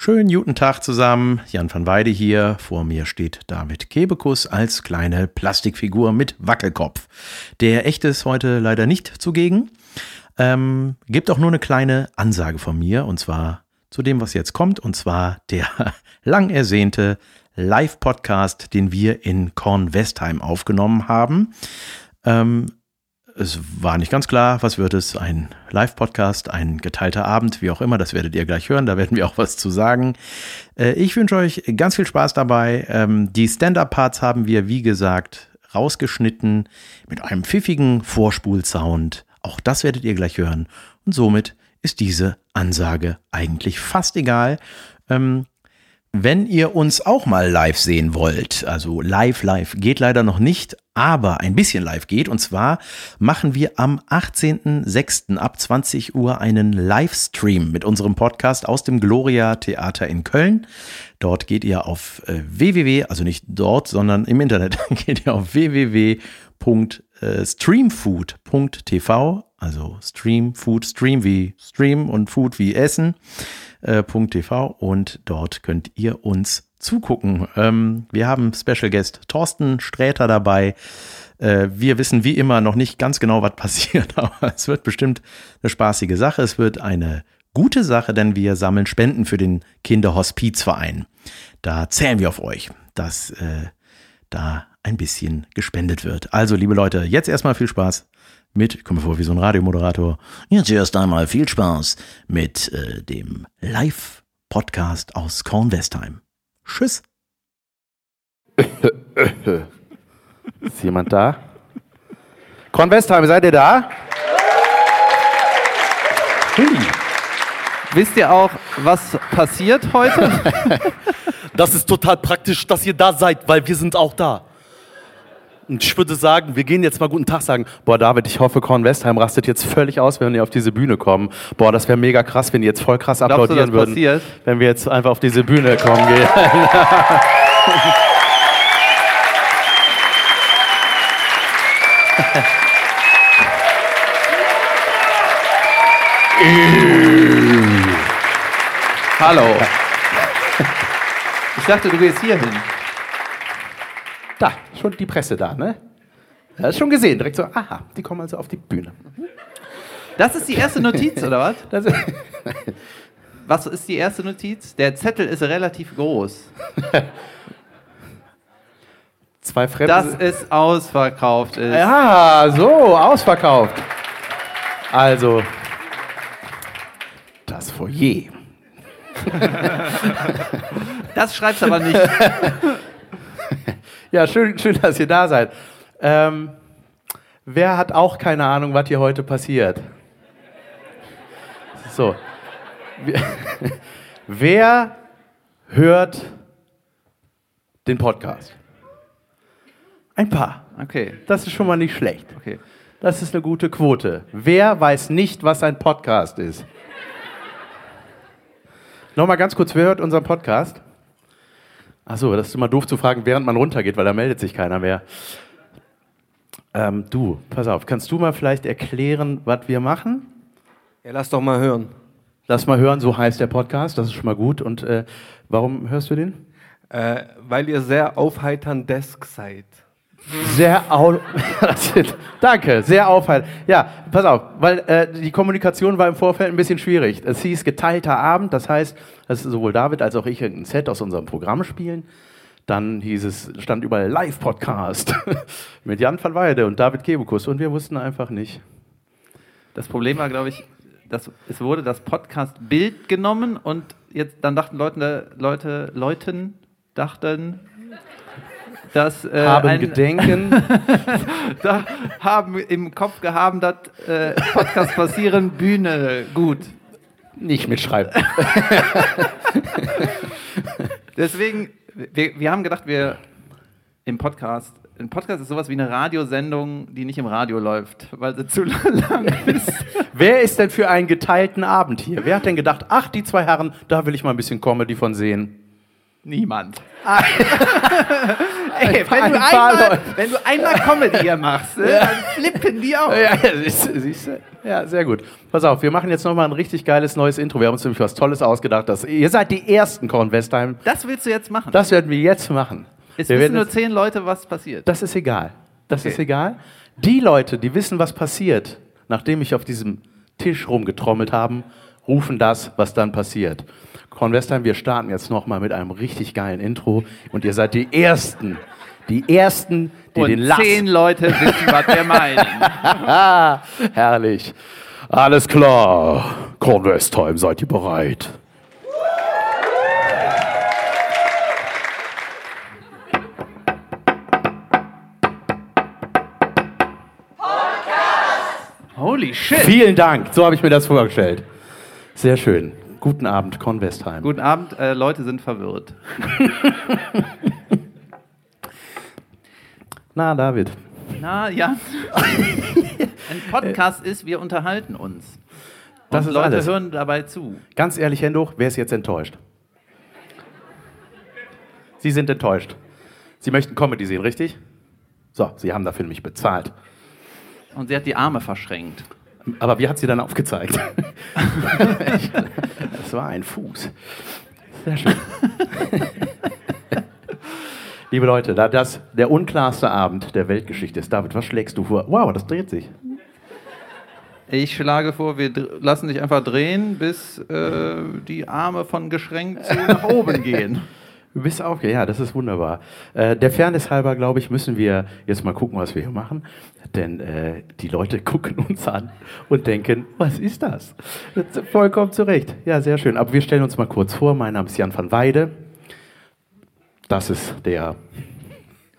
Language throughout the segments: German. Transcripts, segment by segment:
Schönen guten Tag zusammen. Jan van Weide hier. Vor mir steht David Kebekus als kleine Plastikfigur mit Wackelkopf. Der echte ist heute leider nicht zugegen. Ähm, gibt auch nur eine kleine Ansage von mir und zwar zu dem, was jetzt kommt und zwar der lang ersehnte Live-Podcast, den wir in Kornwestheim aufgenommen haben. Ähm, es war nicht ganz klar, was wird es, ein Live-Podcast, ein geteilter Abend, wie auch immer, das werdet ihr gleich hören, da werden wir auch was zu sagen. Äh, ich wünsche euch ganz viel Spaß dabei. Ähm, die Stand-Up-Parts haben wir, wie gesagt, rausgeschnitten mit einem pfiffigen Vorspulsound. Auch das werdet ihr gleich hören. Und somit ist diese Ansage eigentlich fast egal. Wenn ihr uns auch mal live sehen wollt, also live, live geht leider noch nicht, aber ein bisschen live geht. Und zwar machen wir am 18.06. ab 20 Uhr einen Livestream mit unserem Podcast aus dem Gloria Theater in Köln. Dort geht ihr auf äh, www, also nicht dort, sondern im Internet geht ihr auf www.streamfood.tv, also Stream, Food, Stream wie Stream und Food wie Essen äh, und dort könnt ihr uns zugucken. Ähm, wir haben Special Guest Thorsten Sträter dabei. Äh, wir wissen wie immer noch nicht ganz genau, was passiert, aber es wird bestimmt eine spaßige Sache. Es wird eine gute Sache, denn wir sammeln Spenden für den Kinderhospizverein. Da zählen wir auf euch, dass äh, da ein bisschen gespendet wird. Also, liebe Leute, jetzt erstmal viel Spaß mit, ich komme vor wie so ein Radiomoderator, jetzt erst einmal viel Spaß mit äh, dem Live-Podcast aus Kornwestheim. Tschüss. Ist jemand da? Kornwestheim, seid ihr da? Hui. Wisst ihr auch, was passiert heute? Das ist total praktisch, dass ihr da seid, weil wir sind auch da. Und ich würde sagen, wir gehen jetzt mal guten Tag sagen. Boah, David, ich hoffe, Kornwestheim rastet jetzt völlig aus, wenn wir auf diese Bühne kommen. Boah, das wäre mega krass, wenn die jetzt voll krass Glaubst applaudieren du, würden. passiert? Wenn wir jetzt einfach auf diese Bühne kommen. Gehen. Hallo. Ich dachte, du gehst hier hin. Da, schon die Presse da, ne? Ja, schon gesehen, direkt so, aha, die kommen also auf die Bühne. Das ist die erste Notiz, oder was? Das, Was ist die erste Notiz? Der Zettel ist relativ groß. zwei Fremde. Dass es ausverkauft ist. Ja, so, ausverkauft. Also, das Foyer. Das schreibst aber nicht. Ja, schön, schön, dass ihr da seid. Ähm, wer hat auch keine Ahnung, was hier heute passiert? So. Wer- hört den Podcast? Ein paar. Okay, Das ist schon mal nicht schlecht. okay. Das ist eine gute Quote. Wer weiß nicht, was ein Podcast ist? Nochmal ganz kurz, wer hört unseren Podcast? Achso, das ist immer doof zu fragen, während man runtergeht, weil da meldet sich keiner mehr. Ähm, du, pass auf, kannst du mal vielleicht erklären, was wir machen? Ja, lass doch mal hören. Lass mal hören, so heißt der Podcast, das ist schon mal gut. Und äh, warum hörst du den? Äh, weil ihr sehr aufheitern Desk seid. Sehr Danke, sehr aufhaltend. Ja, pass auf, weil äh, die Kommunikation war im Vorfeld ein bisschen schwierig. Es hieß geteilter Abend, das heißt, dass sowohl David als auch ich ein Set aus unserem Programm spielen. Dann hieß es, stand überall Live-Podcast mit Jan van Weide und David Kebekus und wir wussten einfach nicht. Das Problem war, glaube ich, dass es wurde das Podcast-Bild genommen und jetzt dann dachten Leute, Leute, Leuten dachten, dass äh, Haben ein, Gedenken. da haben im Kopf gehabt, dass äh, Podcast passieren, Bühne, gut. nicht mitschreiben. Deswegen, wir, wir haben gedacht, wir im Podcast, ein Podcast ist sowas wie eine Radiosendung, die nicht im Radio läuft, weil sie zu lang ist. Wer ist denn für einen geteilten Abend hier? Wer hat denn gedacht, ach, die zwei Herren, da will ich mal ein bisschen Comedy von sehen? Niemand. Ey, wenn, Ein du einmal, Leute. wenn du einmal Comedy hier machst, ne, dann flippen die auch. Ja, ja, siehst siehst du? ja, sehr gut. Pass auf, wir machen jetzt nochmal ein richtig geiles neues Intro. Wir haben uns nämlich was Tolles ausgedacht. Dass, ihr seid die ersten Korn Westheim. Das willst du jetzt machen. Das werden wir jetzt machen. es wir wissen nur zehn Leute, was passiert. Das ist egal. Das Okay. ist egal. Die Leute, die wissen, was passiert, nachdem ich auf diesem Tisch rumgetrommelt haben, rufen das, was dann passiert. Korn Westheim, wir starten jetzt nochmal mit einem richtig geilen Intro und ihr seid die Ersten, die Ersten, die Und den Last... zehn Leute wissen, was wir meinen. Herrlich. Alles klar. Korn Westheim, seid ihr bereit? Holy shit. Vielen Dank. So habe ich mir das vorgestellt. Sehr schön. Guten Abend, Korn Westheim. Guten Abend, äh, Leute sind verwirrt. Na, David. Na ja. Ein Podcast ist, wir unterhalten uns. Und Das ist Leute alles. hören dabei zu. Ganz ehrlich, Hendo, wer ist jetzt enttäuscht? Sie sind enttäuscht. Sie möchten Comedy sehen, richtig? So, Sie haben dafür mich bezahlt. Und sie hat die Arme verschränkt. Aber wie hat sie dann aufgezeigt? Es war ein Fuß. Sehr schön. Liebe Leute, da das der unklarste Abend der Weltgeschichte ist, David, was schlägst du vor? Wow, das dreht sich. Ich schlage vor, wir lassen dich einfach drehen, bis äh, die Arme von geschränkt zu nach oben gehen. Du bist auch, ja, das ist wunderbar. Äh, der Fairness halber, glaube ich, müssen wir jetzt mal gucken, was wir hier machen. Denn äh, die Leute gucken uns an und denken, was ist das? das ist vollkommen zu Recht. Ja, sehr schön. Aber wir stellen uns mal kurz vor. Mein Name ist Jan van Weide. Das ist der.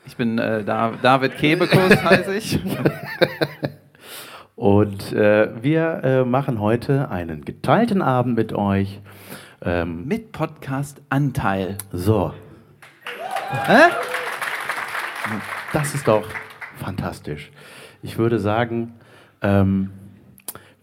Ich bin äh, da, David Kebekus, heiße ich. Und äh, wir äh, machen heute einen geteilten Abend mit euch. Ähm, Mit Podcast-Anteil. so, Hä? Das ist doch fantastisch. Ich würde sagen, ähm,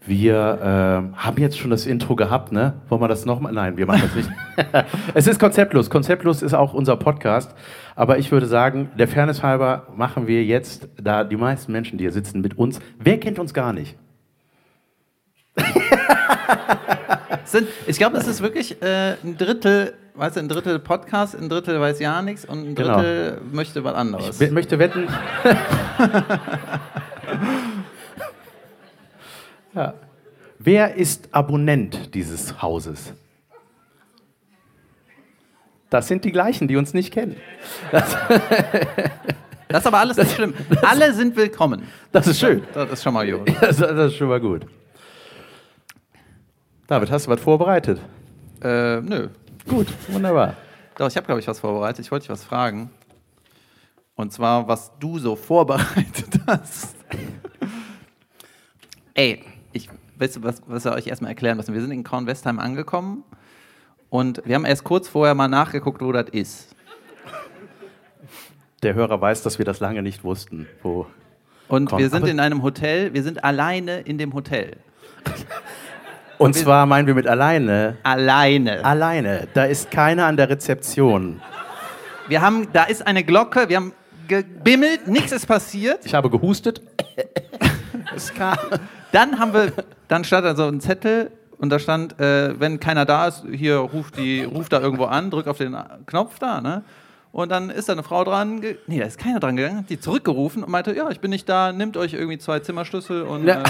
wir ähm, haben jetzt schon das Intro gehabt, ne? Wollen wir das nochmal? Nein, wir machen das nicht. es ist konzeptlos. Konzeptlos ist auch unser Podcast. Aber ich würde sagen, der Fairness halber machen wir jetzt, da die meisten Menschen, die hier sitzen, mit uns. Wer kennt uns gar nicht? Sind, ich glaube, es ist wirklich äh, ein Drittel, weißt du, ein Drittel Podcast, ein Drittel weiß ja nichts und ein Genau. Drittel möchte was anderes. Ich möchte wetten. ja. Wer ist Abonnent dieses Hauses? Das sind die gleichen, die uns nicht kennen. Das ist aber alles nicht schlimm. Alle sind willkommen. Das ist schön. Das ist schon mal gut. Das, das ist schon mal gut. David, hast du was vorbereitet? Äh, nö. Gut, wunderbar. Doch, ich habe, glaube ich, was vorbereitet. Ich wollte dich was fragen. Und zwar, was du so vorbereitet hast. Ey, ich, weißt du, was, was wir euch erstmal erklären müssen? Wir sind in Kornwestheim angekommen und wir haben erst kurz vorher mal nachgeguckt, wo das ist. Der Hörer weiß, dass wir das lange nicht wussten. Wo Und Korn- wir sind in einem Hotel, wir sind alleine in dem Hotel. Und zwar meinen wir mit alleine. Alleine. Alleine. Da ist keiner an der Rezeption. Wir haben, da ist eine Glocke, wir haben gebimmelt, nichts ist passiert. Ich habe gehustet. es kam. Dann haben wir, dann stand da so ein Zettel und da stand, äh, wenn keiner da ist, hier ruft die, ruft da irgendwo an, drück auf den Knopf da, ne? Und dann ist da eine Frau dran, nee, da ist keiner dran gegangen, hat die zurückgerufen und meinte, ja, ich bin nicht da, nimmt euch irgendwie zwei Zimmerschlüssel und Ja. äh,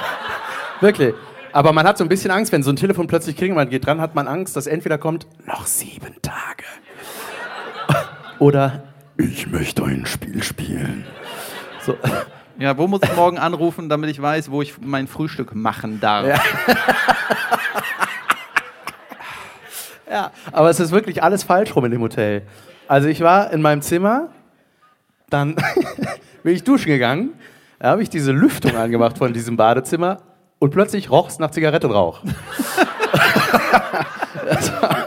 Wirklich. Aber man hat so ein bisschen Angst, wenn so ein Telefon plötzlich klingelt, man geht dran, hat man Angst, dass entweder kommt, noch sieben Tage. Oder, ich möchte ein Spiel spielen. So. ja, wo muss ich morgen anrufen, damit ich weiß, wo ich mein Frühstück machen darf? Ja. Ja, aber es ist wirklich alles falsch rum in dem Hotel. Also ich war in meinem Zimmer, dann bin ich duschen gegangen, da habe ich diese Lüftung angemacht von diesem Badezimmer und plötzlich roch es nach Zigarettenrauch. War-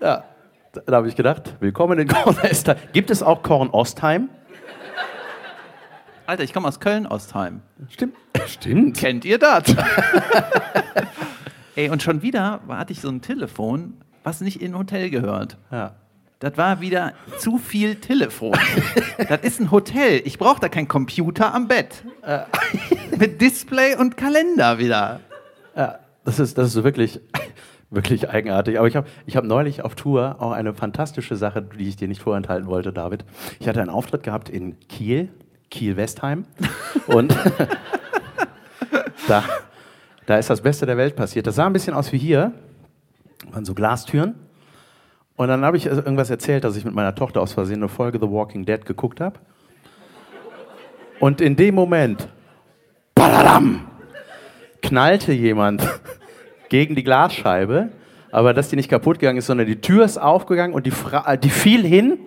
ja, da, da habe ich gedacht, willkommen in Kornwestheim. Gibt es auch Korn-Ostheim? Alter, ich komme aus Köln-Ostheim. Stimmt. Stimmt. Kennt ihr das? Ey, und schon wieder hatte ich so ein Telefon, was nicht in ein Hotel gehört. Ja. Das war wieder zu viel Telefon. das ist ein Hotel. Ich brauche da keinen Computer am Bett. Mit Display und Kalender wieder. Ja, das ist, das ist wirklich, wirklich eigenartig. Aber ich habe ich hab neulich auf Tour auch eine fantastische Sache, die ich dir nicht vorenthalten wollte, David. Ich hatte einen Auftritt gehabt in Kiel, Kiel-Westheim. Und da, da ist das Beste der Welt passiert. Das sah ein bisschen aus wie hier. Waren so Glastüren. Und dann habe ich irgendwas erzählt, dass ich mit meiner Tochter aus Versehen eine Folge The Walking Dead geguckt habe. Und in dem Moment, badadam, knallte jemand gegen die Glasscheibe, aber dass die nicht kaputt gegangen ist, sondern die Tür ist aufgegangen und die, Fra äh, die fiel hin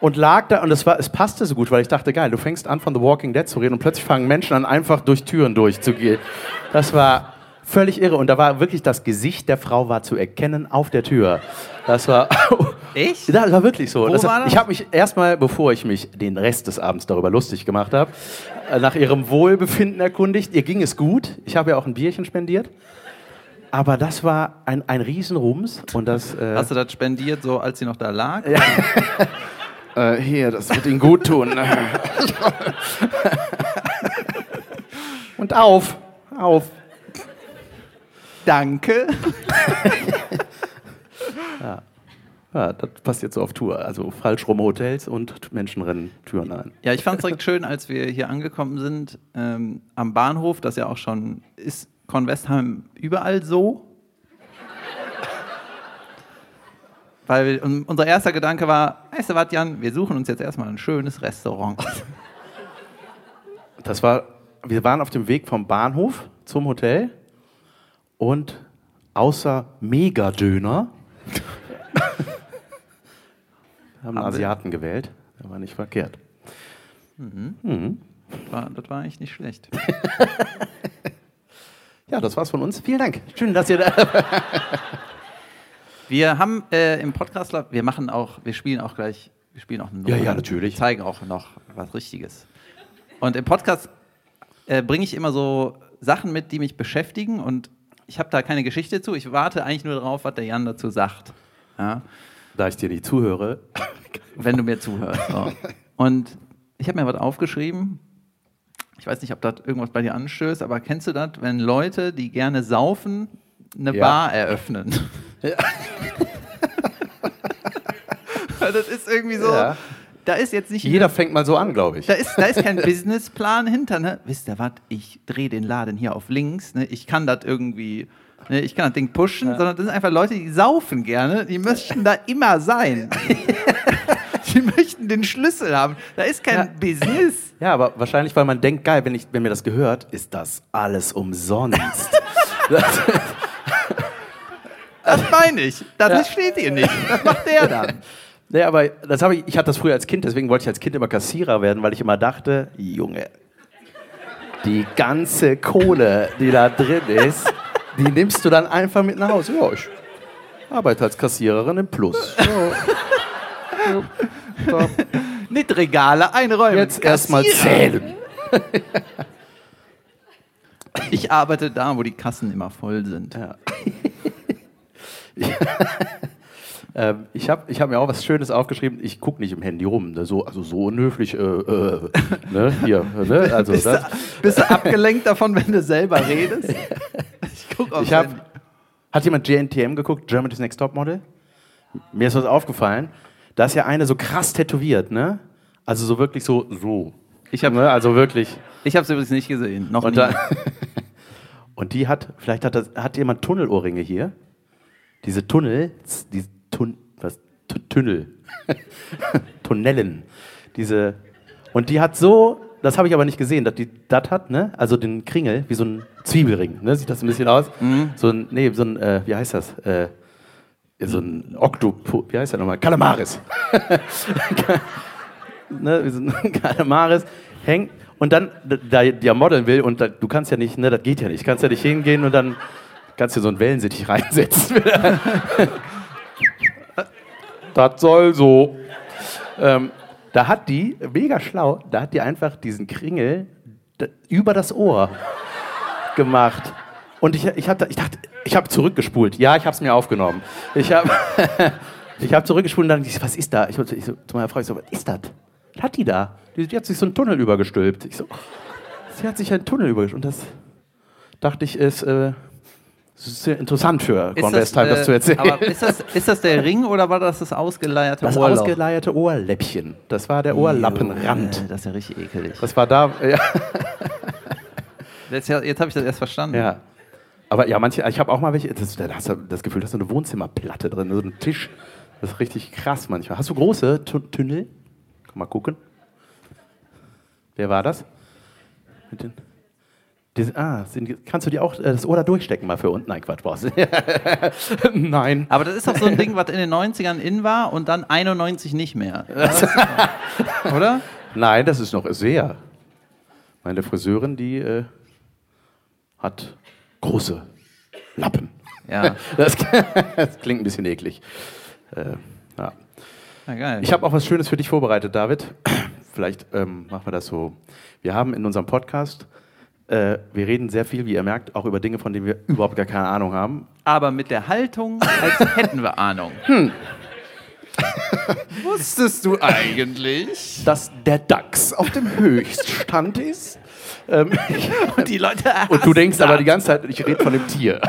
und lag da und es, war, es passte so gut, weil ich dachte, geil, du fängst an von The Walking Dead zu reden und plötzlich fangen Menschen an, einfach durch Türen durchzugehen. Das war völlig irre und da war wirklich das Gesicht der Frau war zu erkennen auf der Tür. Das war Echt? Ja, das war wirklich so. Wo das war das? Ich habe mich erstmal, bevor ich mich den Rest des Abends darüber lustig gemacht habe, äh, nach ihrem Wohlbefinden erkundigt. Ihr ging es gut. Ich habe ja auch ein Bierchen spendiert. Aber das war ein, ein Riesenrums und das. Äh, Hast du das spendiert, so als sie noch da lag? äh, hier, das wird Ihnen gut tun. und auf, auf. Danke. Ja, das passiert so auf Tour. Also falsch rum Hotels und Menschen rennen Türen ein. Ja, ich fand es direkt schön, als wir hier angekommen sind, ähm, am Bahnhof, das ja auch schon ist, Convestheim überall so. Weil un- unser erster Gedanke war, weißt du was, Jan, wir suchen uns jetzt erstmal ein schönes Restaurant. Das war, wir waren auf dem Weg vom Bahnhof zum Hotel und außer Megadöner haben einen? Asiaten gewählt. Der war nicht verkehrt. Das war, das war eigentlich nicht schlecht. Ja, das war's von uns. Vielen Dank. Schön, dass ihr da. Wir haben äh, im Podcast, Lab- wir machen auch, wir spielen auch gleich, wir spielen auch eine Ja, Nummer. ja, natürlich. Zeigen auch noch was Richtiges. Und im Podcast äh, bringe ich immer so Sachen mit, die mich beschäftigen und ich habe da keine Geschichte zu. Ich warte eigentlich nur darauf, was der Jan dazu sagt. Ja, Da ich dir nicht zuhöre. wenn du mir zuhörst. So. Und ich habe mir was aufgeschrieben. Ich weiß nicht, ob das irgendwas bei dir anstößt, aber kennst du das, wenn Leute, die gerne saufen, eine Ja. Bar eröffnen? das ist irgendwie so. Ja. Da ist jetzt nicht Jeder fängt mal so an, glaube ich. da ist, da ist kein Businessplan hinter, ne? Wisst ihr was? Ich drehe den Laden hier auf links, ne? Ich kann das irgendwie, ne? Ich kann das Ding pushen, sondern das sind einfach Leute, die saufen gerne, die möchten da immer sein. die möchten den Schlüssel haben. Da ist kein Ja. Business. Ja, aber wahrscheinlich, weil man denkt, geil, wenn, ich, wenn mir das gehört, ist das alles umsonst. das, Das meine ich. Das steht hier nicht. Das macht der dann. nee, aber das habe ich, ich hatte das früher als Kind, deswegen wollte ich als Kind immer Kassierer werden, weil ich immer dachte, Junge, die ganze Kohle, die da drin ist, die nimmst du dann einfach mit nach Hause. Ja, ich arbeite als Kassiererin im Plus. Ja. Nicht Regale einräumen. Jetzt erstmal zählen. Ich arbeite da, wo die Kassen immer voll sind. Ja. ähm, ich habe ich hab mir auch was Schönes aufgeschrieben. Ich gucke nicht im Handy rum. Ne? So, also so unhöflich. Äh, äh, ne? Hier, ne? Also Bist, das, du, bist du abgelenkt davon, wenn du selber redest? Ich guck aufs ich habe. Handy. Hat jemand GNTM geguckt? Germany's Next Top Model? Mir ist was aufgefallen. Da ist ja eine so krass tätowiert, ne? Also so wirklich so, so. Ich habe Ne? Also wirklich. Ich habe es übrigens nicht gesehen. Noch Und, nie. da, und die hat, vielleicht hat, das, hat jemand Tunnelohrringe hier. Diese Tunnel, die Tun, was, Tu- Tunnel, Tunnelen, diese, und die hat so, das habe ich aber nicht gesehen, dass die das hat, ne? Also den Kringel, wie so ein Zwiebelring, ne? Sieht das ein bisschen aus? So ein, nee, so ein, äh, wie heißt das? Äh, so ein Oktopus, wie heißt der nochmal? Kalamaris. ne, wie so ein Kalamaris hängt und dann da ja modeln will und da, du kannst ja nicht, ne, das geht ja nicht. Kannst ja nicht hingehen und dann kannst du so einen Wellensittich reinsetzen. Das soll so. Ähm, da hat die, mega schlau, da hat die einfach diesen Kringel über das Ohr gemacht. Und ich, ich, hab, da- ich dachte, ich habe zurückgespult. Ja, ich habe es mir aufgenommen. Ich habe Ich habe zurückgespult und dann dachte ich, was ist da? Ich, ich so, zu meiner Frau, ich so, was ist das? Was hat die da? Die, die hat sich so einen Tunnel übergestülpt. Ich so, sie hat sich einen Tunnel übergestülpt. Und das dachte ich, ist, äh, ist sehr interessant für Ist Kornwestheim, das, äh, zu erzählen. Aber ist das, ist das der Ring oder war das das ausgeleierte das Ohrloch? ausgeleierte Ohrläppchen, das war der Ohrlappenrand. Äh, Das ist ja richtig ekelig. Das war da, ja. Jetzt, jetzt habe ich das erst verstanden. ja. Aber ja, manche, ich habe auch mal welche, das, da hast du das Gefühl, da ist so eine Wohnzimmerplatte drin, so ein Tisch. Das ist richtig krass manchmal. Hast du große Tu- Tunnel? Mal gucken. Wer war das? Mit den, diese, ah, sind, kannst du dir auch äh, das Ohr da durchstecken mal für unten? Nein, Quatsch, brauchst. Nein. Aber das ist doch so ein Ding, was in den 90ern in war und dann 91 nicht mehr. Oder? Nein, das ist noch sehr. Meine Friseurin, die äh, hat große Lappen. Ja. Das, das klingt ein bisschen eklig. Äh, ja. Na geil. Ich habe auch was Schönes für dich vorbereitet, David. Vielleicht ähm, machen wir das so. Wir haben in unserem Podcast, äh, wir reden sehr viel, wie ihr merkt, auch über Dinge, von denen wir überhaupt gar keine Ahnung haben. aber mit der Haltung, als hätten wir Ahnung. Wusstest du eigentlich? Dass der DAX auf dem Höchststand ist. Ähm, Und die Leute und du denkst aber die ganze Zeit, ich rede von dem Tier.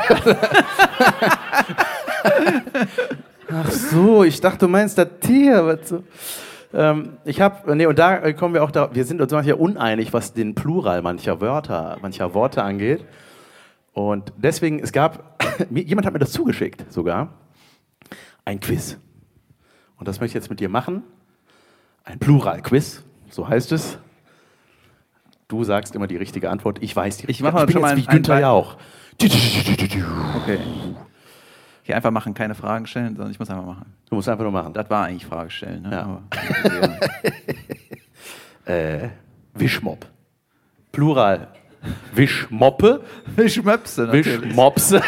Ach so, ich dachte, du meinst das Tier. Was so. Ähm, ich habe, nee, und da kommen wir auch da, wir sind uns manchmal uneinig, was den Plural mancher Wörter, mancher Worte angeht. Und deswegen, es gab, jemand hat mir das zugeschickt sogar, ein Quiz. Und das möchte ich jetzt mit dir machen. Ein Plural-Quiz, so heißt es. Du sagst immer die richtige Antwort, ich weiß die Ich richtige mache Antwort. schon mal wie Günther ein- Jauch. Okay. Hier einfach machen, keine Fragen stellen, sondern ich muss einfach machen. Du musst einfach nur machen. Das war eigentlich Frage stellen. Ne? Ja. Äh, Wischmopp. Plural. Wischmoppe. Wischmöpse natürlich. Wischmopse.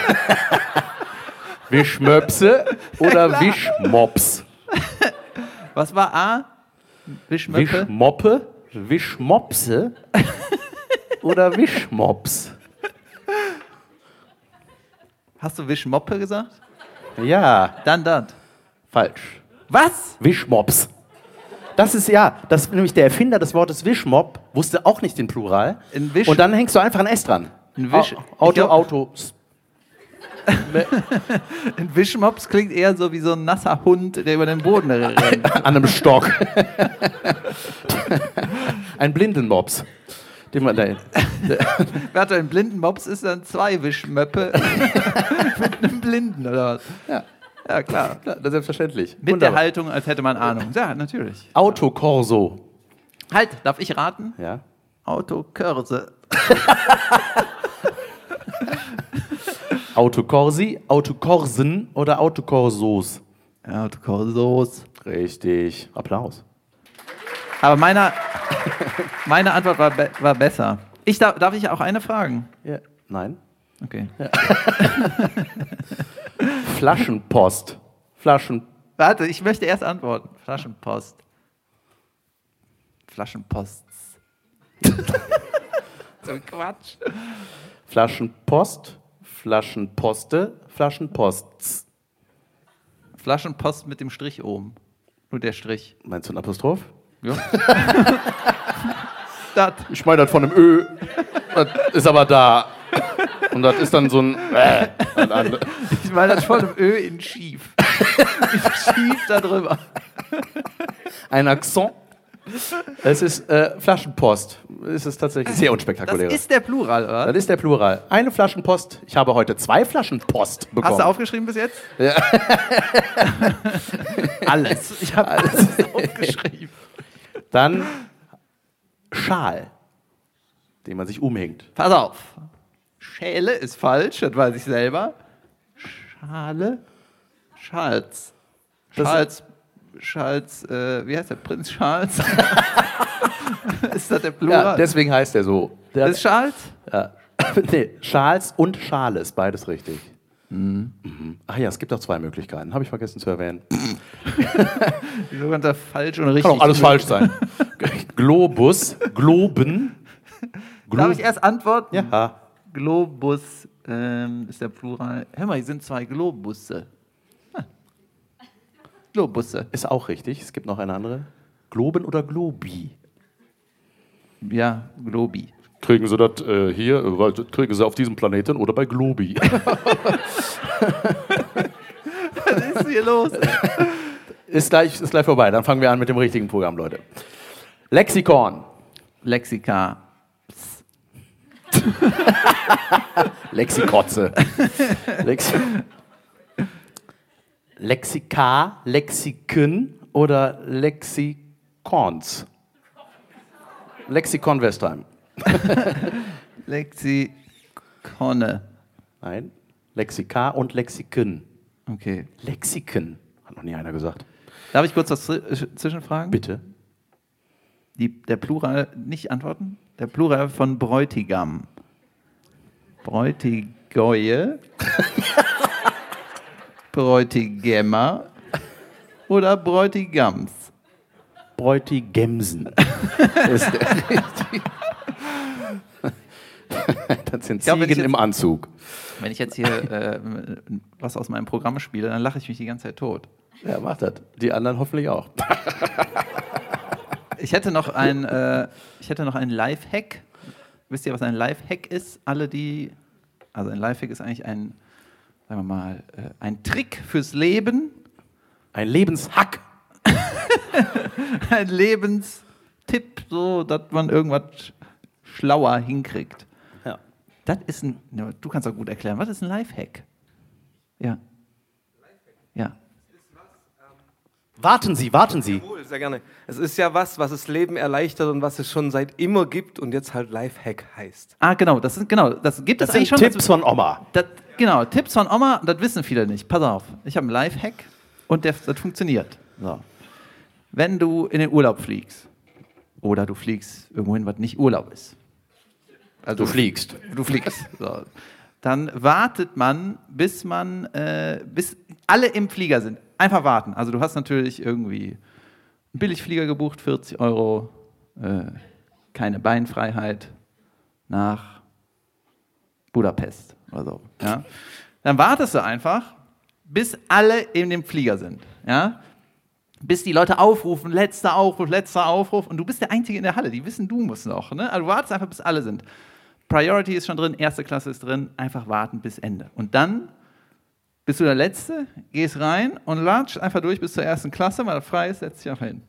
Wischmöpse oder Wischmops. Was war A? Wischmöppe? Wischmoppe, Wischmopse oder Wischmops. Hast du Wischmoppe gesagt? Ja, Dann das. falsch. Was? Wischmops. Das ist ja, das ist nämlich der Erfinder des Wortes Wischmopp wusste auch nicht den Plural. Ein Wisch- Und dann hängst du einfach ein S dran. Ein Wisch- Au- Auto, glaub- Auto. Ein Wischmops klingt eher so wie so ein nasser Hund, der über den Boden rennt. An einem Stock. ein Blindenmops. Den man da Warte, ein blinden Mops ist dann zwei Wischmöppe mit einem Blinden, oder was? Ja. Ja, klar. Ist selbstverständlich. Mit der Wunderbar. Haltung, als hätte man Ahnung. Ja, natürlich. Autokorso. Halt, darf ich raten? Ja. Autokörse. Autokorsi, Autokorsen oder Autokorsos. Autokorsos. Richtig. Applaus. Aber meine, meine Antwort war, be war besser. Ich darf, darf ich auch eine fragen? Ja. Nein. Okay. Flaschenpost. Flaschen. Warte, ich möchte erst antworten. Flaschenpost. Flaschenposts. so ein Quatsch. Flaschenpost. Flaschenposte. Flaschenposts. Flaschenpost mit dem Strich oben. Nur der Strich. Meinst du ein Apostroph? Ja. das. Ich meine das von einem Ö. Das ist aber da. Und das ist dann so ein. Äh, Ich meine das von einem Ö in schief. schief da drüber. ein Akzent. Es ist äh, Flaschenpost. Es ist tatsächlich sehr Das unspektakulär. ist der Plural, oder? Das ist der Plural. Eine Flaschenpost. Ich habe heute zwei Flaschenpost bekommen. Hast du aufgeschrieben bis jetzt? Ja. alles. Ich habe alles aufgeschrieben. Dann Schal, den man sich umhängt. Pass auf. Schäle ist falsch, das weiß ich selber. Schale? Schalz. Das- Schalz. Schalz, äh, wie heißt der? Prinz Charles? ist das der Ja, Plural? deswegen heißt er so. Der ist Charles? ja. nee, Schals und Schales, beides richtig. Mhm. Ach ja, es gibt auch zwei Möglichkeiten. Habe ich vergessen zu erwähnen. Wieso kann das falsch und richtig? Kann auch alles falsch sein. Globus, Globen. Darf ich erst antworten? Ja. Globus ähm, ist der Plural. Hör mal, hier sind zwei Globusse. Globusse. Ist auch richtig. Es gibt noch eine andere. Globen oder Globi? Ja, Globi. Kriegen Sie das äh, hier, weil- kriegen Sie auf diesem Planeten oder bei Globi? Was ist hier los? Ist gleich, ist gleich vorbei. Dann fangen wir an mit dem richtigen Programm, Leute. Lexikon. Lexika. Lexikotze. Lex Lexika, Lexiken oder Lexikons? Lexikon Westheim. Lexikone. Nein. Lexika und Lexiken. Okay. Lexiken. Hat noch nie einer gesagt. Darf ich kurz was äh, zwischenfragen? Bitte. Die, der Plural, nicht antworten? Der Plural von Bräutigam. Bräutigeue. Bräutigämmer. Oder Bräutigams. Bräutigemsen. ist der richtig. Das sind Ziegen jetzt- im Anzug. Wenn ich jetzt hier äh, was aus meinem Programm spiele, dann lache ich mich die ganze Zeit tot. Ja, macht das. Die anderen hoffentlich auch. Ich hätte noch ein, äh, ich hätte noch einen Live-Hack. Wisst ihr, was ein Live-Hack ist? Alle, die. Also ein Live-Hack ist eigentlich ein, sagen wir mal, äh, ein Trick fürs Leben, Ein Lebenshack. ein Lebenstipp, so, dass man irgendwas schlauer hinkriegt. Das ist ein. Du kannst auch gut erklären. Was ist ein Live-Hack? Ja. Ja. Warten Sie, warten Sie. Jawohl, sehr gerne. Es ist ja was, was das Leben erleichtert und was es schon seit immer gibt und jetzt halt Lifehack heißt. Ah, genau, das sind genau, das gibt Das es eigentlich sind schon. Tipps von Oma. Das, genau, Tipps von Oma, das wissen viele nicht. Pass auf, ich habe einen Live-Hack und der, das funktioniert. So. Wenn du in den Urlaub fliegst oder du fliegst irgendwo hin, was nicht Urlaub ist. Also Du fliegst. Du fliegst. So. Dann wartet man, bis man, äh, bis alle im Flieger sind. Einfach warten. Also du hast natürlich irgendwie einen Billigflieger gebucht, 40 Euro, äh, keine Beinfreiheit nach Budapest oder so. Ja? Dann wartest du einfach, bis alle in dem Flieger sind. Ja? Bis die Leute aufrufen, letzter Aufruf, letzter Aufruf. Und du bist der Einzige in der Halle. Die wissen, du musst noch. Ne? Also du wartest einfach, bis alle sind. Priority ist schon drin, erste Klasse ist drin. Einfach warten bis Ende. Und dann bist du der Letzte, gehst rein und latscht einfach durch bis zur ersten Klasse, weil er frei ist, setzt dich einfach hin.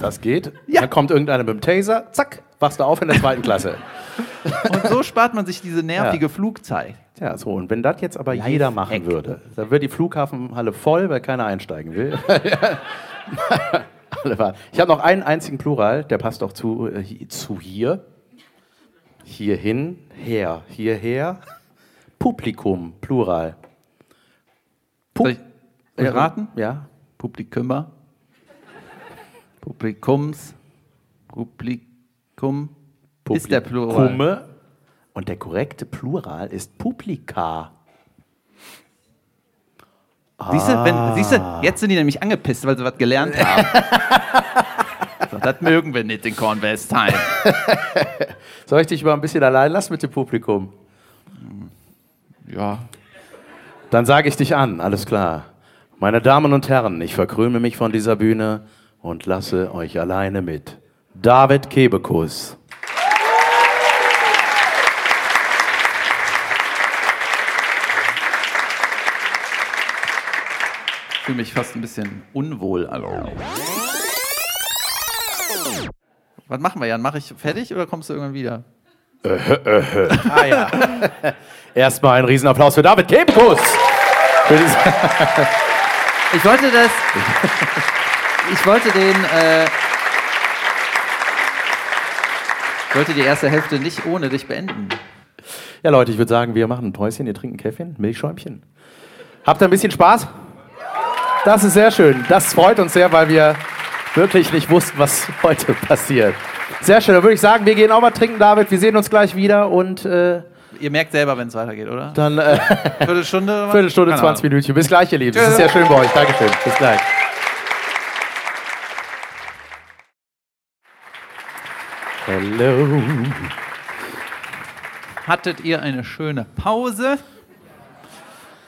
Das geht. Ja. Dann kommt irgendeiner mit dem Taser, zack, wachst du auf in der zweiten Klasse. Und so spart man sich diese nervige Ja. Flugzeit. Ja, so. Und wenn das jetzt aber Live jeder machen Hack. würde, dann wird die Flughafenhalle voll, weil keiner einsteigen will. Ich habe noch einen einzigen Plural, der passt auch zu, äh, zu hier. Hierhin, her, hierher. Publikum, Plural. Pu Soll ich, raten? Ja. Publikummer. Publikums. Publikum. Ist der Plural. Und der korrekte Plural ist Publika. Siehst du, wenn, siehst du, jetzt sind die nämlich angepisst, weil sie was gelernt haben. so, das mögen wir nicht in Kornwestheim. Soll ich dich mal ein bisschen allein lassen mit dem Publikum? Ja. Dann sage ich dich an, alles klar. Meine Damen und Herren, ich verkrüme mich von dieser Bühne und lasse euch alleine mit David Kebekus. Ich fühle mich fast ein bisschen unwohl. Also. Was machen wir, Jan? Mache ich fertig oder kommst du irgendwann wieder? Ah ja. Erstmal ein Riesenapplaus für David Kebekus. Ich wollte das. Ich wollte den. Äh, ich wollte die erste Hälfte nicht ohne dich beenden. Ja, Leute, ich würde sagen, wir machen ein Päuschen, ihr trinkt ein Käffchen, Milchschäumchen. Habt ihr ein bisschen Spaß? Das ist sehr schön. Das freut uns sehr, weil wir wirklich nicht wussten, was heute passiert. Sehr schön. Dann würde ich sagen, wir gehen auch mal trinken, David. Wir sehen uns gleich wieder und äh, Ihr merkt selber, wenn es weitergeht, oder? dann äh, Viertelstunde? oder? Viertelstunde, Keine 20 Ahnung. Minuten. Bis gleich, ihr Lieben. Das ist sehr schön bei euch. Dankeschön. Bis gleich. Hello. Hattet ihr eine schöne Pause?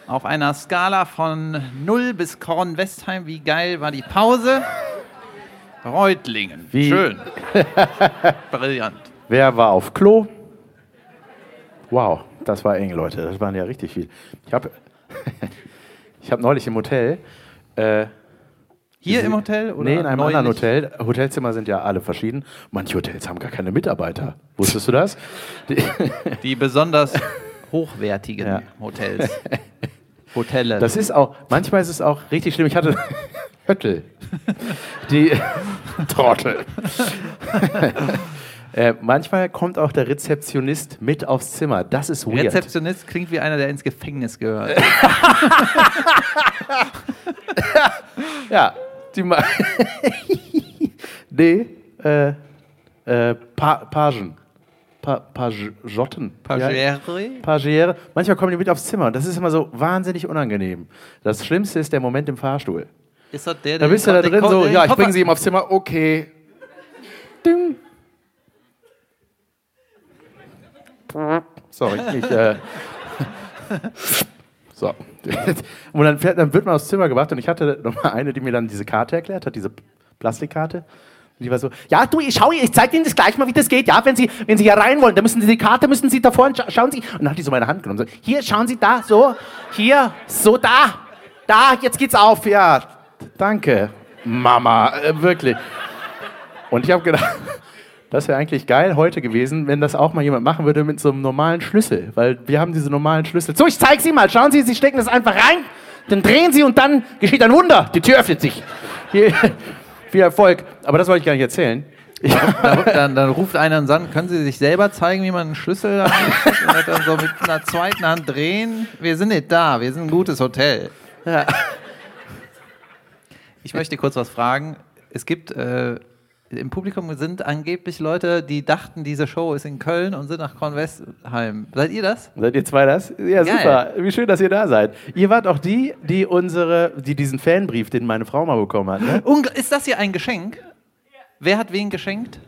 Auf einer Skala von 0 bis Kornwestheim, wie geil war die Pause? Reutlingen. Wie- Schön. Brillant. Wer war auf Klo? Wow, das war eng, Leute. Das waren ja richtig viel. Ich habe ich hab neulich im Hotel. Äh, Hier im Hotel? Oder nee, in einem neulich? anderen Hotel. Hotelzimmer sind ja alle verschieden. Manche Hotels haben gar keine Mitarbeiter. Wusstest du das? Die, Die besonders hochwertigen Ja. Hotels. Hotelle. das ist auch, manchmal ist es auch richtig schlimm. Ich hatte Höttel. Die Trottel. äh, manchmal kommt auch der Rezeptionist mit aufs Zimmer. Das ist weird. Rezeptionist klingt wie einer, der ins Gefängnis gehört. Ja, die Ma Nee, äh, äh, pa Pagen. Pa Pageotten. Ja, Pagere? Pagiere. Manchmal kommen die mit aufs Zimmer und das ist immer so wahnsinnig unangenehm. Das Schlimmste ist der Moment im Fahrstuhl. Ist das der, Da der bist du da drin so, ja, ich bringe sie ihm aufs Zimmer, okay. Ding. Sorry, ich, äh, so. Und dann, fährt, dann wird man aufs Zimmer gebracht und ich hatte noch mal eine, die mir dann diese Karte erklärt hat, diese Plastikkarte. Und die war so, ja, du, ich schau, ich zeig Ihnen das gleich mal, wie das geht. Ja, wenn Sie, wenn Sie hier rein wollen, dann müssen Sie die Karte, müssen Sie davor, scha schauen Sie. Und dann hat die so meine Hand genommen. So, hier, schauen Sie da, so, hier, so, da, da, jetzt geht's auf. Ja, danke, Mama, äh, wirklich. Und ich habe gedacht, das wäre eigentlich geil heute gewesen, wenn das auch mal jemand machen würde mit so einem normalen Schlüssel. Weil wir haben diese normalen Schlüssel. So, ich zeig Sie mal. Schauen Sie, Sie stecken das einfach rein, dann drehen Sie und dann geschieht ein Wunder. Die Tür öffnet sich. Hier, viel Erfolg. Aber das wollte ich gar nicht erzählen. Ich, Dann, dann, dann ruft einer und sagt, können Sie sich selber zeigen, wie man einen Schlüssel da reinsteckt? und dann so mit einer zweiten Hand drehen. Wir sind nicht da, wir sind ein gutes Hotel. Ich möchte kurz was fragen. Es gibt äh, im Publikum sind angeblich Leute, die dachten, diese Show ist in Köln und sind nach Kornwestheim. Seid ihr das? Seid ihr zwei das? Ja, Geil. super. Wie schön, dass ihr da seid. Ihr wart auch die, die unsere, die diesen Fanbrief, den meine Frau mal bekommen hat. Ne? Ist das hier ein Geschenk? Wer hat wen geschenkt?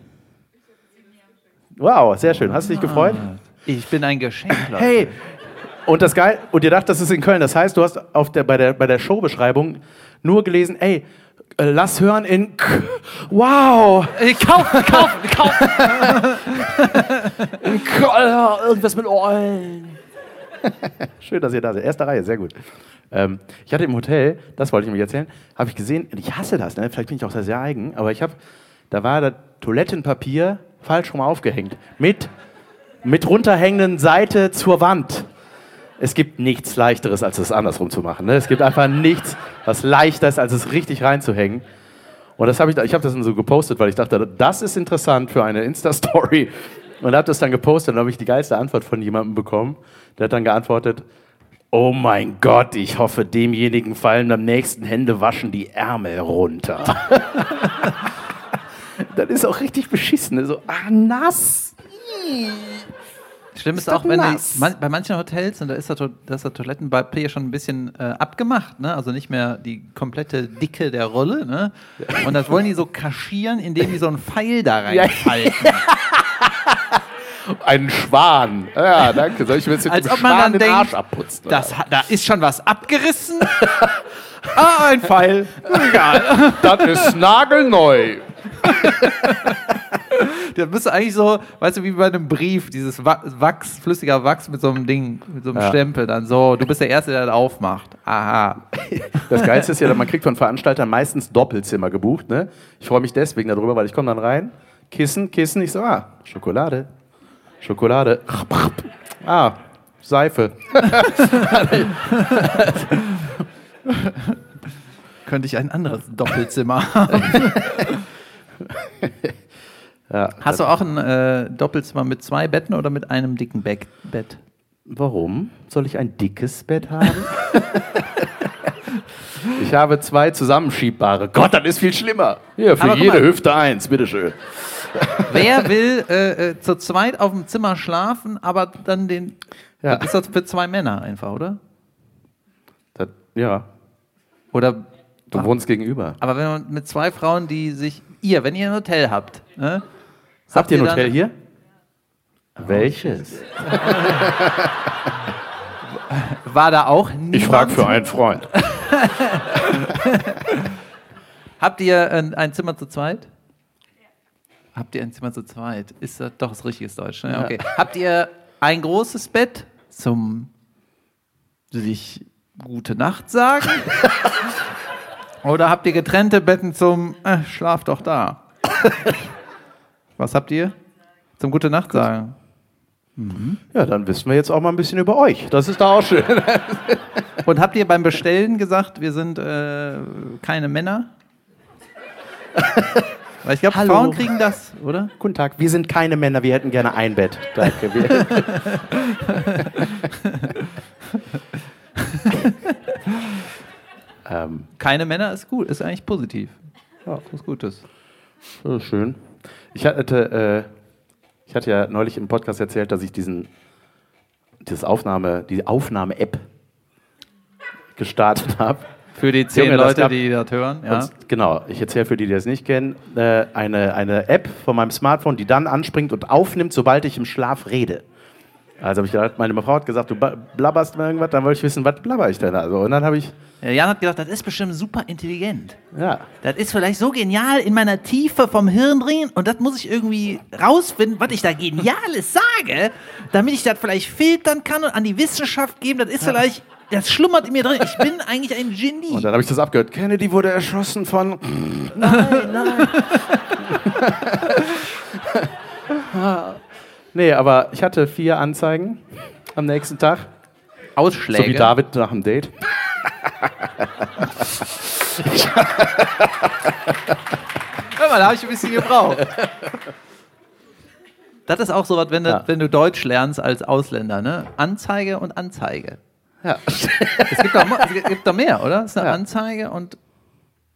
Wow, sehr schön. Hast du dich gefreut? Ich bin ein Geschenk, Leute. Hey! Und das geil, und ihr dacht, das ist in Köln. Das heißt, du hast auf der, bei, der, bei der Showbeschreibung nur gelesen, ey, äh, lass hören in K Wow! Äh, Kaufen, kaufen, kaufen. In Köln, irgendwas mit Eulen. Schön, dass ihr da seid. Erste Reihe, sehr gut. Ähm, ich hatte im Hotel, das wollte ich euch erzählen, habe ich gesehen, und ich hasse das, ne? vielleicht bin ich auch sehr, sehr eigen, aber ich habe, da war das Toilettenpapier falsch rum aufgehängt. Mit, mit runterhängenden Seite zur Wand. Es gibt nichts Leichteres, als es andersrum zu machen. Ne? Es gibt einfach nichts, was leichter ist, als es richtig reinzuhängen. Und das habe ich, ich habe das dann so gepostet, weil ich dachte, das ist interessant für eine Insta-Story. Und habe das dann gepostet und habe ich die geilste Antwort von jemandem bekommen. Der hat dann geantwortet, oh mein Gott, ich hoffe, demjenigen fallen beim nächsten Hände waschen die Ärmel runter. das ist auch richtig beschissen. ne? So, ah, nass. Schlimm ist Ist auch, wenn die, man, bei manchen Hotels, und da ist das, To- da ist das Toilettenpapier schon ein bisschen äh, abgemacht, ne? also nicht mehr die komplette Dicke der Rolle. Ne? Und das wollen die so kaschieren, indem die so einen Pfeil da reinfalten. Ein Schwan. Ja, danke. Soll ich mir jetzt Als mit dem ob man Schwan den denkt, Arsch abputzen? Das, da ist schon was abgerissen. ah, ein Pfeil. Egal. das ist nagelneu. Das müsste eigentlich so, weißt du, wie bei einem Brief, dieses Wa- Wachs, flüssiger Wachs mit so einem Ding, mit so einem Ja. Stempel dann so, du bist der Erste, der das aufmacht. Aha. Das Geilste ist ja, man kriegt von Veranstaltern meistens Doppelzimmer gebucht. Ne? Ich freue mich deswegen darüber, weil ich komme dann rein, Kissen, Kissen, ich so, ah, Schokolade, Schokolade, ah, Seife. Könnte ich ein anderes Doppelzimmer haben. Ja, Hast du auch ein äh, Doppelzimmer mit zwei Betten oder mit einem dicken Beck Bett? Warum soll ich ein dickes Bett haben? ich habe zwei zusammenschiebbare. Gott, das ist viel schlimmer. Hier, für jede mal. Hüfte eins, bitteschön. Wer will äh, äh, zu zweit auf dem Zimmer schlafen, aber dann den. Ja. Das ist das für zwei Männer einfach, oder? Das, ja, Oder. du wohnst gegenüber. Aber wenn man mit zwei Frauen, die sich. Ihr, wenn ihr ein Hotel habt, ne? Habt ihr ein Hotel hier? Welches? War da auch niemand? Ich frage für einen Freund. Habt ihr ein, ein Zimmer zu zweit? Habt ihr ein Zimmer zu zweit? Ist das doch das richtiges Deutsch? Ne? Okay. Habt ihr ein großes Bett zum sich gute Nacht sagen? Oder habt ihr getrennte Betten zum äh, Schlaf doch da? Was habt ihr? Zum gute Nacht sagen. Ja, dann wissen wir jetzt auch mal ein bisschen über euch. Das ist doch auch schön. Und habt ihr beim Bestellen gesagt, wir sind äh, keine Männer? Weil ich glaube. Frauen kriegen das, oder? Guten Tag, wir sind keine Männer, wir hätten gerne ein Bett. Danke. Ähm, Keine Männer ist gut, ist eigentlich positiv. Ja. Das ist Gutes. so schön. Ich hatte, äh, ich hatte ja neulich im Podcast erzählt, dass ich diesen, dieses Aufnahme, die Aufnahme-App gestartet habe. Für die zehn Junge, das Leute, gab- die das hören. Ja. Und, genau, ich erzähle für die, die das nicht kennen, äh, eine, eine App von meinem Smartphone, die dann anspringt und aufnimmt, sobald ich im Schlaf rede. Also habe ich gedacht, meine Frau hat gesagt, du blabberst mal irgendwas, dann wollte ich wissen, was blabber ich denn da? So, und dann habe ich, Ja, Jan hat gedacht, das ist bestimmt super intelligent. ja, Das ist vielleicht so genial in meiner Tiefe vom Hirn drin und das muss ich irgendwie rausfinden, was ich da Geniales sage, damit ich das vielleicht filtern kann und an die Wissenschaft geben. Das ist vielleicht, das schlummert in mir drin. Ich bin eigentlich ein Genie. und dann habe ich das abgehört. Kennedy wurde erschossen von. Nein, nein. nee, aber ich hatte vier Anzeigen am nächsten Tag. Ausschläge. So wie David nach dem Date. Hör mal, da habe ich ein bisschen gebraucht. Das ist auch so was, wenn du, Ja. wenn du Deutsch lernst als Ausländer, ne? Anzeige und Anzeige. Ja. Es gibt doch, es gibt doch mehr, oder? Es ist eine Ja. Anzeige und.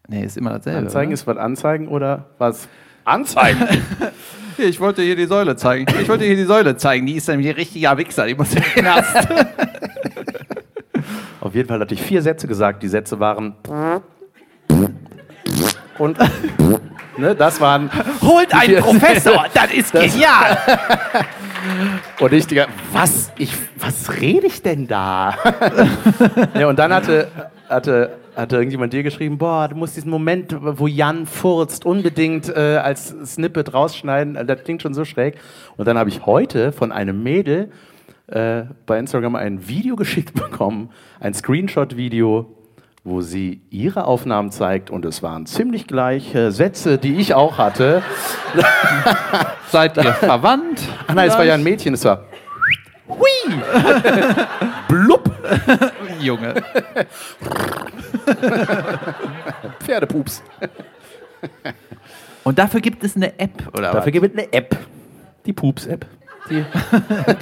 Nee, ist immer dasselbe. Anzeigen oder? ist was Anzeigen oder was? Anzeigen! Hier, ich wollte hier die Säule zeigen. Ich wollte hier die Säule zeigen. Die ist nämlich ein richtiger Wichser. Die muss in den Knast. Auf jeden Fall hatte ich vier Sätze gesagt. Die Sätze waren. Und. Ne, das waren. Holt einen Professor. Das ist genial. Und ich, Digga, was? Ich, was rede ich denn da? ja, und dann hatte, hatte, hatte irgendjemand dir geschrieben: Boah, du musst diesen Moment, wo Jan furzt, unbedingt äh, als Snippet rausschneiden. Das klingt schon so schräg. Und dann habe ich heute von einem Mädel äh, bei Instagram ein Video geschickt bekommen, ein Screenshot-Video, wo sie ihre Aufnahmen zeigt und es waren ziemlich gleiche Sätze, die ich auch hatte. Seid ihr verwandt? Ach nein, es war ja ein Mädchen, es war Hui! Blub! Junge. Pferdepups. Und dafür gibt es eine App, oder Dafür gibt es eine App. Die Pups-App. Die, was?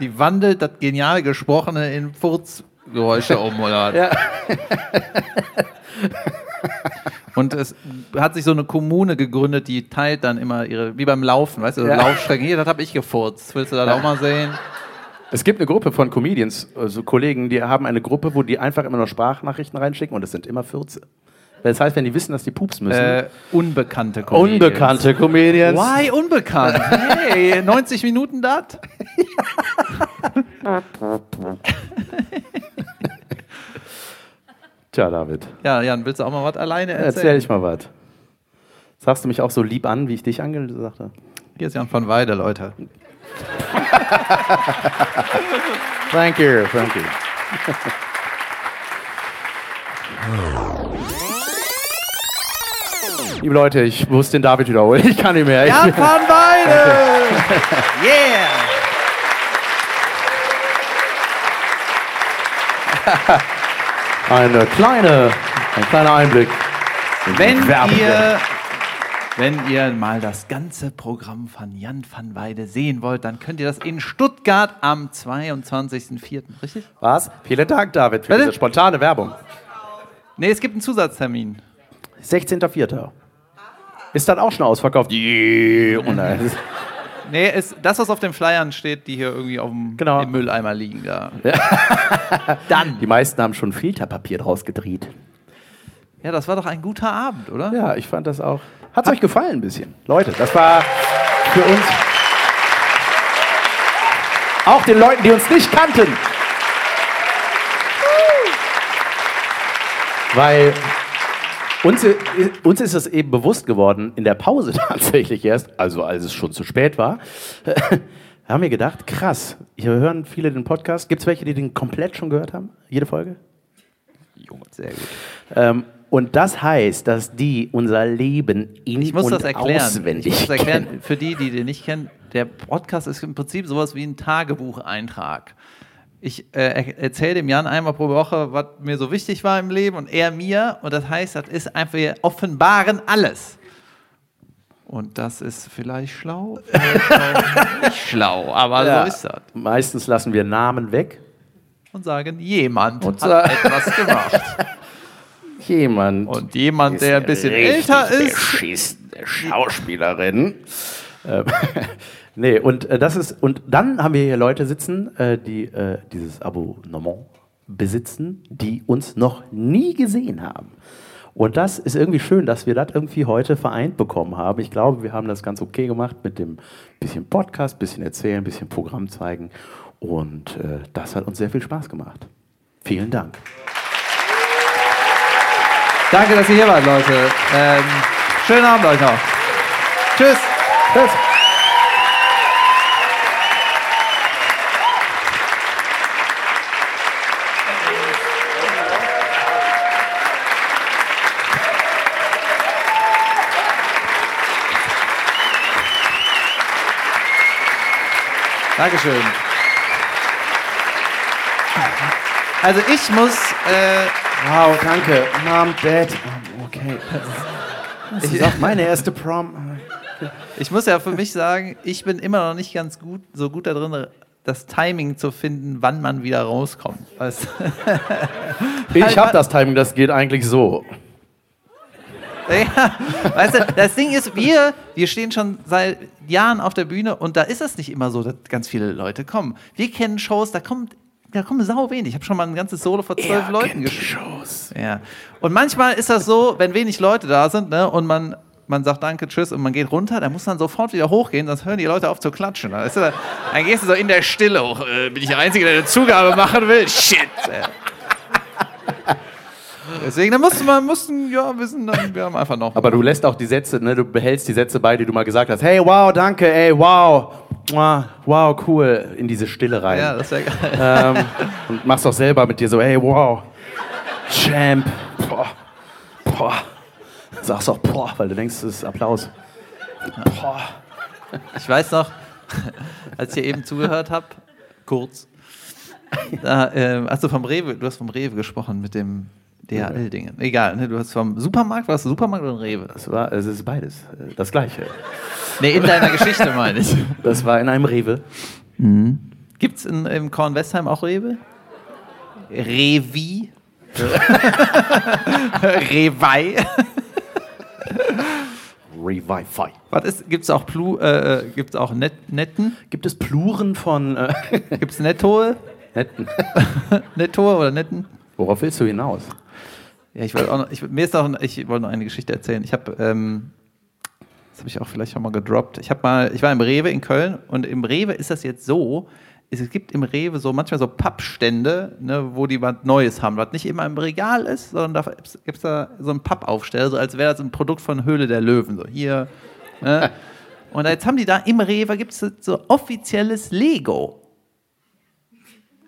Die wandelt das genial Gesprochene in Furzgeräusche um, oder? Ja. Und es hat sich so eine Kommune gegründet, die teilt dann immer ihre, wie beim Laufen, weißt du, Ja. Laufstrecken. Hier, das habe ich gefurzt. Willst du das auch mal sehen? Es gibt eine Gruppe von Comedians, also Kollegen, die haben eine Gruppe, wo die einfach immer nur Sprachnachrichten reinschicken und es sind immer 14. Das heißt, wenn die wissen, dass die pups müssen. Äh, unbekannte Comedians. Unbekannte Comedians. Why unbekannt? Hey, 90 Minuten das? Tja, David, Ja, Jan, willst du auch mal was alleine erzählen? erzähl ich mal was. Sagst du mich auch so lieb an, wie ich dich angesagt habe? Hier ist Jan von Weide, Leute. Thank you, thank you. Liebe Leute, ich muss den David wiederholen. Ich kann nicht mehr. Von Weide! Yeah! eine kleine, ein kleiner Einblick. Wenn ihr, wenn ihr mal das ganze Programm von Jan van Weide sehen wollt, dann könnt ihr das in Stuttgart am 22.04. Richtig? Was? Vielen Dank, David, für Bitte? diese spontane Werbung. Nee, es gibt einen Zusatztermin. 16.04. Ist dann auch schon ausverkauft? Yeah. Und dann- Nee, es, das, was auf den Flyern steht, die hier irgendwie auf dem Genau. im Mülleimer liegen, da. Dann. Die meisten haben schon Filterpapier draus gedreht. Ja, das war doch ein guter Abend, oder? Ja, ich fand das auch. Hat es euch gefallen ein bisschen? Leute, das war für uns. Auch den Leuten, die uns nicht kannten. Weil uns, uns ist es eben bewusst geworden, in der Pause tatsächlich erst, also als es schon zu spät war, haben wir gedacht, krass, hier hören viele den Podcast. Gibt es welche, die den komplett schon gehört haben? Jede Folge? Sehr gut. Ähm, und das heißt, dass die unser Leben in Ich muss und das erklären. auswendig Ich muss das erklären, kennen. für die, die den nicht kennen, der Podcast ist im Prinzip sowas wie ein Tagebucheintrag. Ich äh, erzähle dem Jan einmal pro Woche, was mir so wichtig war im Leben und er mir. Und das heißt, das ist einfach, wir offenbaren alles. Und das ist vielleicht schlau, vielleicht nicht schlau, aber Ja. so ist das. Meistens lassen wir Namen weg. Und sagen, jemand Und hat etwas gemacht. Jemand. Und jemand, der ein bisschen älter ist, beschissene Schauspielerin. Ähm, nee, und äh, das ist, und dann haben wir hier Leute sitzen, äh, die äh, dieses Abonnement besitzen, die uns noch nie gesehen haben. Und das ist irgendwie schön, dass wir das irgendwie heute vereint bekommen haben. Ich glaube, wir haben das ganz okay gemacht mit dem bisschen Podcast, bisschen erzählen, bisschen Programm zeigen. Und äh, das hat uns sehr viel Spaß gemacht. Vielen Dank. Danke, dass ihr hier wart, Leute. Ähm, schönen Abend euch noch. Tschüss. Tschüss. Dankeschön. Also ich muss, äh, Wow, danke. Mom, Dad. Okay. Das ist auch meine erste Prom. ich muss ja für mich sagen, ich bin immer noch nicht ganz gut, so gut da drin, das Timing zu finden, wann man wieder rauskommt. Weißt? Ich habe das Timing, das geht eigentlich so. Ja, weißt du, das Ding ist, wir, wir stehen schon seit Jahren auf der Bühne und da ist es nicht immer so, dass ganz viele Leute kommen. Wir kennen Shows, da kommt, da kommen sau wenig. Ich habe schon mal ein ganzes Solo vor zwölf Leuten gespielt. Shows. Ja. Und manchmal ist das so, wenn wenig Leute da sind ne, und man, man sagt Danke, Tschüss und man geht runter, dann muss man sofort wieder hochgehen, sonst hören die Leute auf zu klatschen. Dann, ist, dann gehst du so in der Stille hoch. Äh, bin ich der Einzige, der eine Zugabe machen will? Shit. Äh. Deswegen, da mussten wir, mussten, ja, dann, wir haben einfach noch. Aber du lässt auch die Sätze, ne, du behältst die Sätze bei, die du mal gesagt hast. Hey, wow, danke, ey, wow. Mua, Wow, cool. In diese Stille rein. ja, das wäre geil. ähm, und machst auch selber mit dir so, hey, wow. Champ. Boah. Boah. Sagst auch, boah, weil du denkst, das ist Applaus. Boah. Ich weiß noch, als ich eben zugehört habe, kurz, da, äh, hast du vom Rewe, du hast vom Rewe gesprochen mit dem DHL-Dingen. Egal, ne, du hast vom Supermarkt, warst du Supermarkt oder Rewe? Das war, es ist beides. äh, Das Gleiche. Nee, in deiner Geschichte meine ich. Das war in einem Rewe. Gibt es im Kornwestheim auch Rewe? Revi? Rewei? Revify. Was ist, gibt's auch Plu, äh, gibt's auch Net, Netten? Gibt es Pluren von äh, Gibt's Nettoe? Netten? Nettoe oder Netten? Worauf willst du hinaus? Ja, ich wollte auch noch, ich, mir ist auch, ich wollte noch eine Geschichte erzählen. Ich habe, ähm, das habe ich auch vielleicht schon mal gedroppt. Ich habe mal, ich war im Rewe in Köln und im Rewe ist das jetzt so, es gibt im Rewe so manchmal so Pappstände, ne, wo die was Neues haben, was nicht immer im Regal ist, sondern da gibt es da so einen Pappaufsteller, so als wäre das ein Produkt von Höhle der Löwen. So hier. Ne? Und jetzt haben die da im Rewe gibt es so offizielles Lego.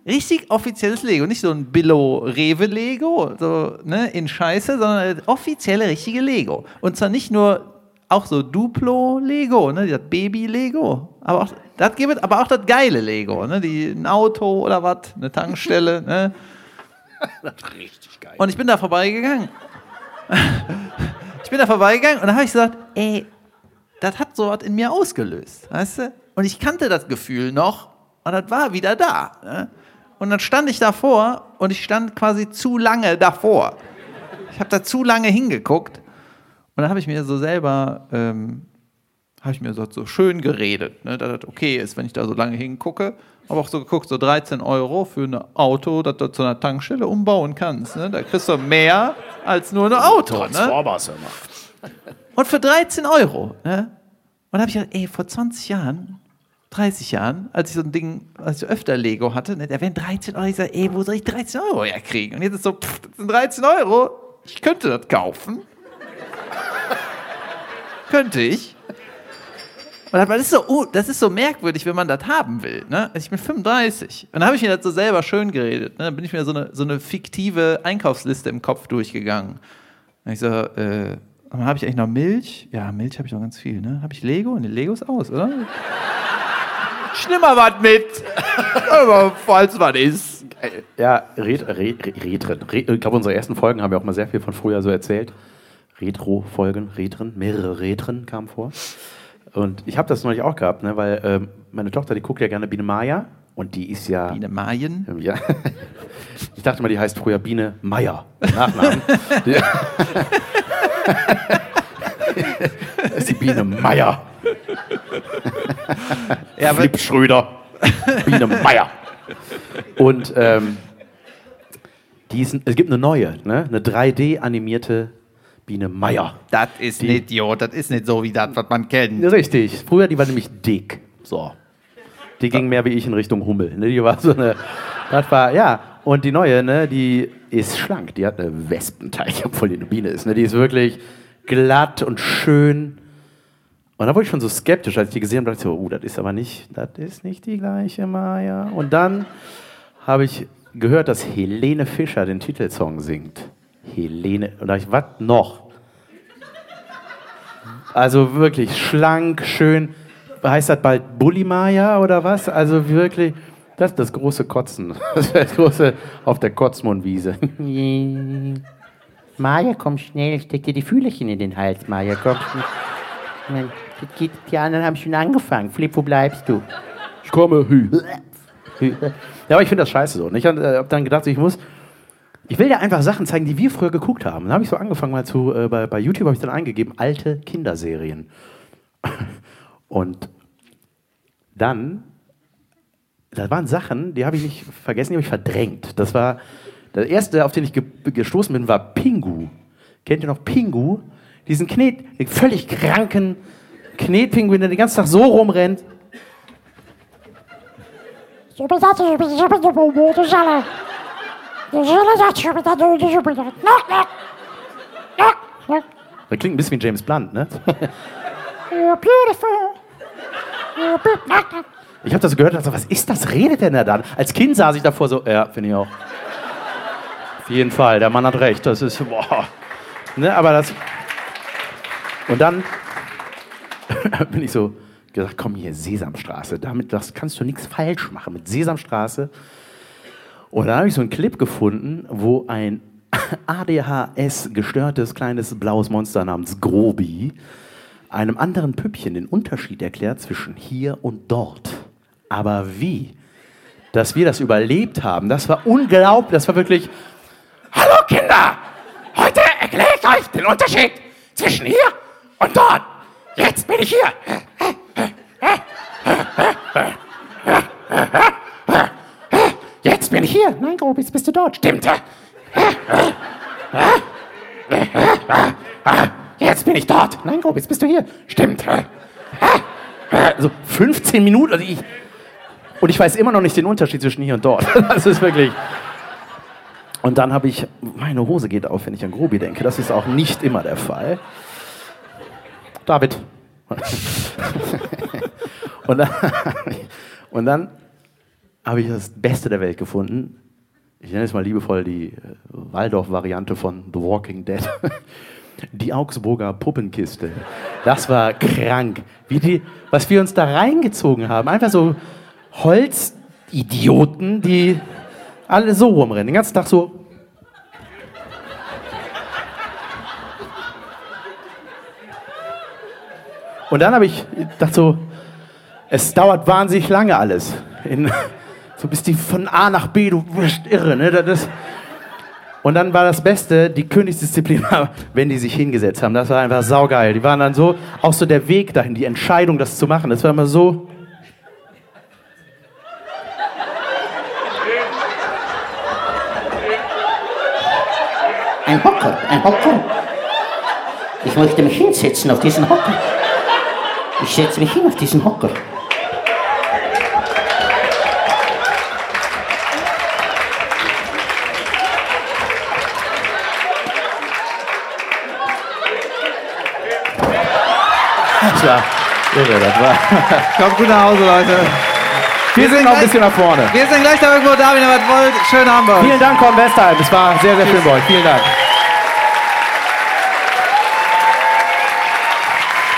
Richtig offizielles Lego, nicht so ein Billo-Rewe-Lego, so ne, in Scheiße, sondern das offizielle, richtige Lego. Und zwar nicht nur auch so Duplo-Lego, ne, das Baby-Lego, aber auch das gibt aber auch das geile Lego, ne, die, ein Auto oder was, eine Tankstelle, ne. Richtig geil. Und ich bin da vorbeigegangen. ich bin da vorbeigegangen und da habe ich gesagt, ey, das hat so was in mir ausgelöst, weißt du? Und ich kannte das Gefühl noch und das war wieder da. Ne? Und dann stand ich davor und ich stand quasi zu lange davor. Ich habe da zu lange hingeguckt und dann habe ich mir so selber, ähm, habe ich mir so, so schön geredet, ne, dass das okay ist, wenn ich da so lange hingucke. Aber auch so geguckt, so 13 Euro für ein Auto, das du zu einer Tankstelle umbauen kannst. Ne? Da kriegst du mehr als nur ein Auto. Ne? Transformers immer. Und für 13 Euro. Ne? Und da habe ich gedacht, ey, vor 20 Jahren, 30 Jahren, als ich so ein Ding, als ich öfter Lego hatte, ne, da wären 13 Euro. Ich sage, ey, wo soll ich 13 Euro herkriegen? Und jetzt ist so, pff, das sind 13 Euro. Ich könnte das kaufen. könnte ich. Und das ist, so, oh, das ist so merkwürdig, wenn man das haben will. Ne? Also ich bin 35. Und dann habe ich mir das so selber schön geredet. Ne? Dann bin ich mir so eine, so eine fiktive Einkaufsliste im Kopf durchgegangen. Und ich so, äh, habe ich eigentlich noch Milch? Ja, Milch habe ich noch ganz viel. Ne? Habe ich Lego? Ne, Lego ist aus, oder? Schlimmer was mit. Aber falls was ist. Ja, Ret, Ret, Retren. Ret, ich glaube, unsere ersten Folgen haben wir auch mal sehr viel von früher so erzählt. Retro-Folgen, Retren, mehrere Retren kamen vor. Und ich habe das neulich auch gehabt, ne, weil ähm, meine Tochter, die guckt ja gerne Biene Maya und die ist ja. Biene Mayen? Ja. Ich dachte mal, die heißt früher Biene Meier. Nachnamen. das ist die Biene Meier. Ja, Flip Schröder. Biene Meier. Und ähm, die ist, es gibt eine neue, ne? eine 3D-animierte Biene Meier. Das ist nicht, jo, das ist nicht so wie das, was man kennt. Richtig. Früher, die war nämlich dick. So. Die ging mehr wie ich in Richtung Hummel. Ne? Die war so eine. Das war, ja. Und die neue, ne, die ist schlank. Die hat eine Wespenteich, obwohl die eine Biene ist. Ne? Die ist wirklich glatt und schön. Und da wurde ich schon so skeptisch, als ich die gesehen habe, dachte ich so, oh, das ist aber nicht, das ist nicht die gleiche Maya. Und dann habe ich gehört, dass Helene Fischer den Titelsong singt. Helene, und da dachte ich, was noch? Also wirklich schlank, schön. Heißt das bald Bullimaya oder was? Also wirklich, das ist das große Kotzen. Das das große auf der Kotzmundwiese. Maja, komm schnell, steck dir die Fühlerchen in den Hals, Maja, komm schnell. Das geht, die anderen haben schon angefangen. Flip, wo bleibst du? Ich komme. Hü. Hü. Ja, aber ich finde das scheiße so. Und ich habe dann gedacht, ich muss. Ich will dir einfach Sachen zeigen, die wir früher geguckt haben. Dann habe ich so angefangen mal zu, äh, bei, bei YouTube habe ich dann eingegeben, alte Kinderserien. Und dann, da waren Sachen, die habe ich nicht vergessen, die habe ich verdrängt. Das war, der erste, auf den ich ge gestoßen bin, war Pingu. Kennt ihr noch Pingu? Diesen Knet, den völlig kranken Knetpinguin, der den ganzen Tag so rumrennt. Das klingt ein bisschen wie James Blunt, ne? Ich habe das gehört und dachte, was ist das? Redet denn da dann? Als Kind saß ich davor so, ja, finde ich auch. Auf jeden Fall, der Mann hat recht. Das ist, boah. Ne, aber das. Und dann bin ich so gesagt, komm hier, Sesamstraße. Damit das kannst du nichts falsch machen mit Sesamstraße. Und dann habe ich so einen Clip gefunden, wo ein ADHS-gestörtes kleines blaues Monster namens Grobi einem anderen Püppchen den Unterschied erklärt zwischen hier und dort. Aber wie? Dass wir das überlebt haben, das war unglaublich, das war wirklich. Hallo Kinder! Heute erkläre ich euch den Unterschied zwischen hier und dort. Jetzt bin ich hier. Jetzt bin ich hier. Nein, Grobi, jetzt bist du dort. Stimmt. Jetzt bin ich dort. Nein, Grobi, jetzt bist du hier. Stimmt. Also 15 Minuten. Also ich, und ich weiß immer noch nicht den Unterschied zwischen hier und dort. Das ist wirklich. Und dann habe ich, meine Hose geht auf, wenn ich an Grobi denke. Das ist auch nicht immer der Fall. David. und dann, und dann habe ich das Beste der Welt gefunden. Ich nenne es mal liebevoll die äh, Waldorf-Variante von The Walking Dead. Die Augsburger Puppenkiste. Das war krank. Wie die, was wir uns da reingezogen haben. Einfach so Holzidioten, die alle so rumrennen. Den ganzen Tag so. Und dann habe ich gedacht so, es dauert wahnsinnig lange alles. In, so bis die von A nach B, du wirst irre. Ne? Das und dann war das Beste, die Königsdisziplin war, wenn die sich hingesetzt haben. Das war einfach saugeil. Die waren dann so, auch so der Weg dahin, die Entscheidung, das zu machen. Das war immer so. Ein Hocker, ein Hocker. Ich möchte mich hinsetzen auf diesen Hocker. Ich setze mich hin auf diesen Hocker. Das war das war. Kommt gut nach Hause, Leute. Wir, wir sind noch ein bisschen nach vorne. Wir sind gleich da irgendwo da, wenn ihr was wollt. Schön haben wir. Vielen Dank, Korn Westheim. Es war sehr, sehr schön bei euch. Vielen Dank.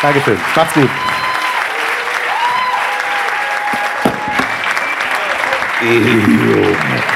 Dankeschön. Macht's gut. Ejo.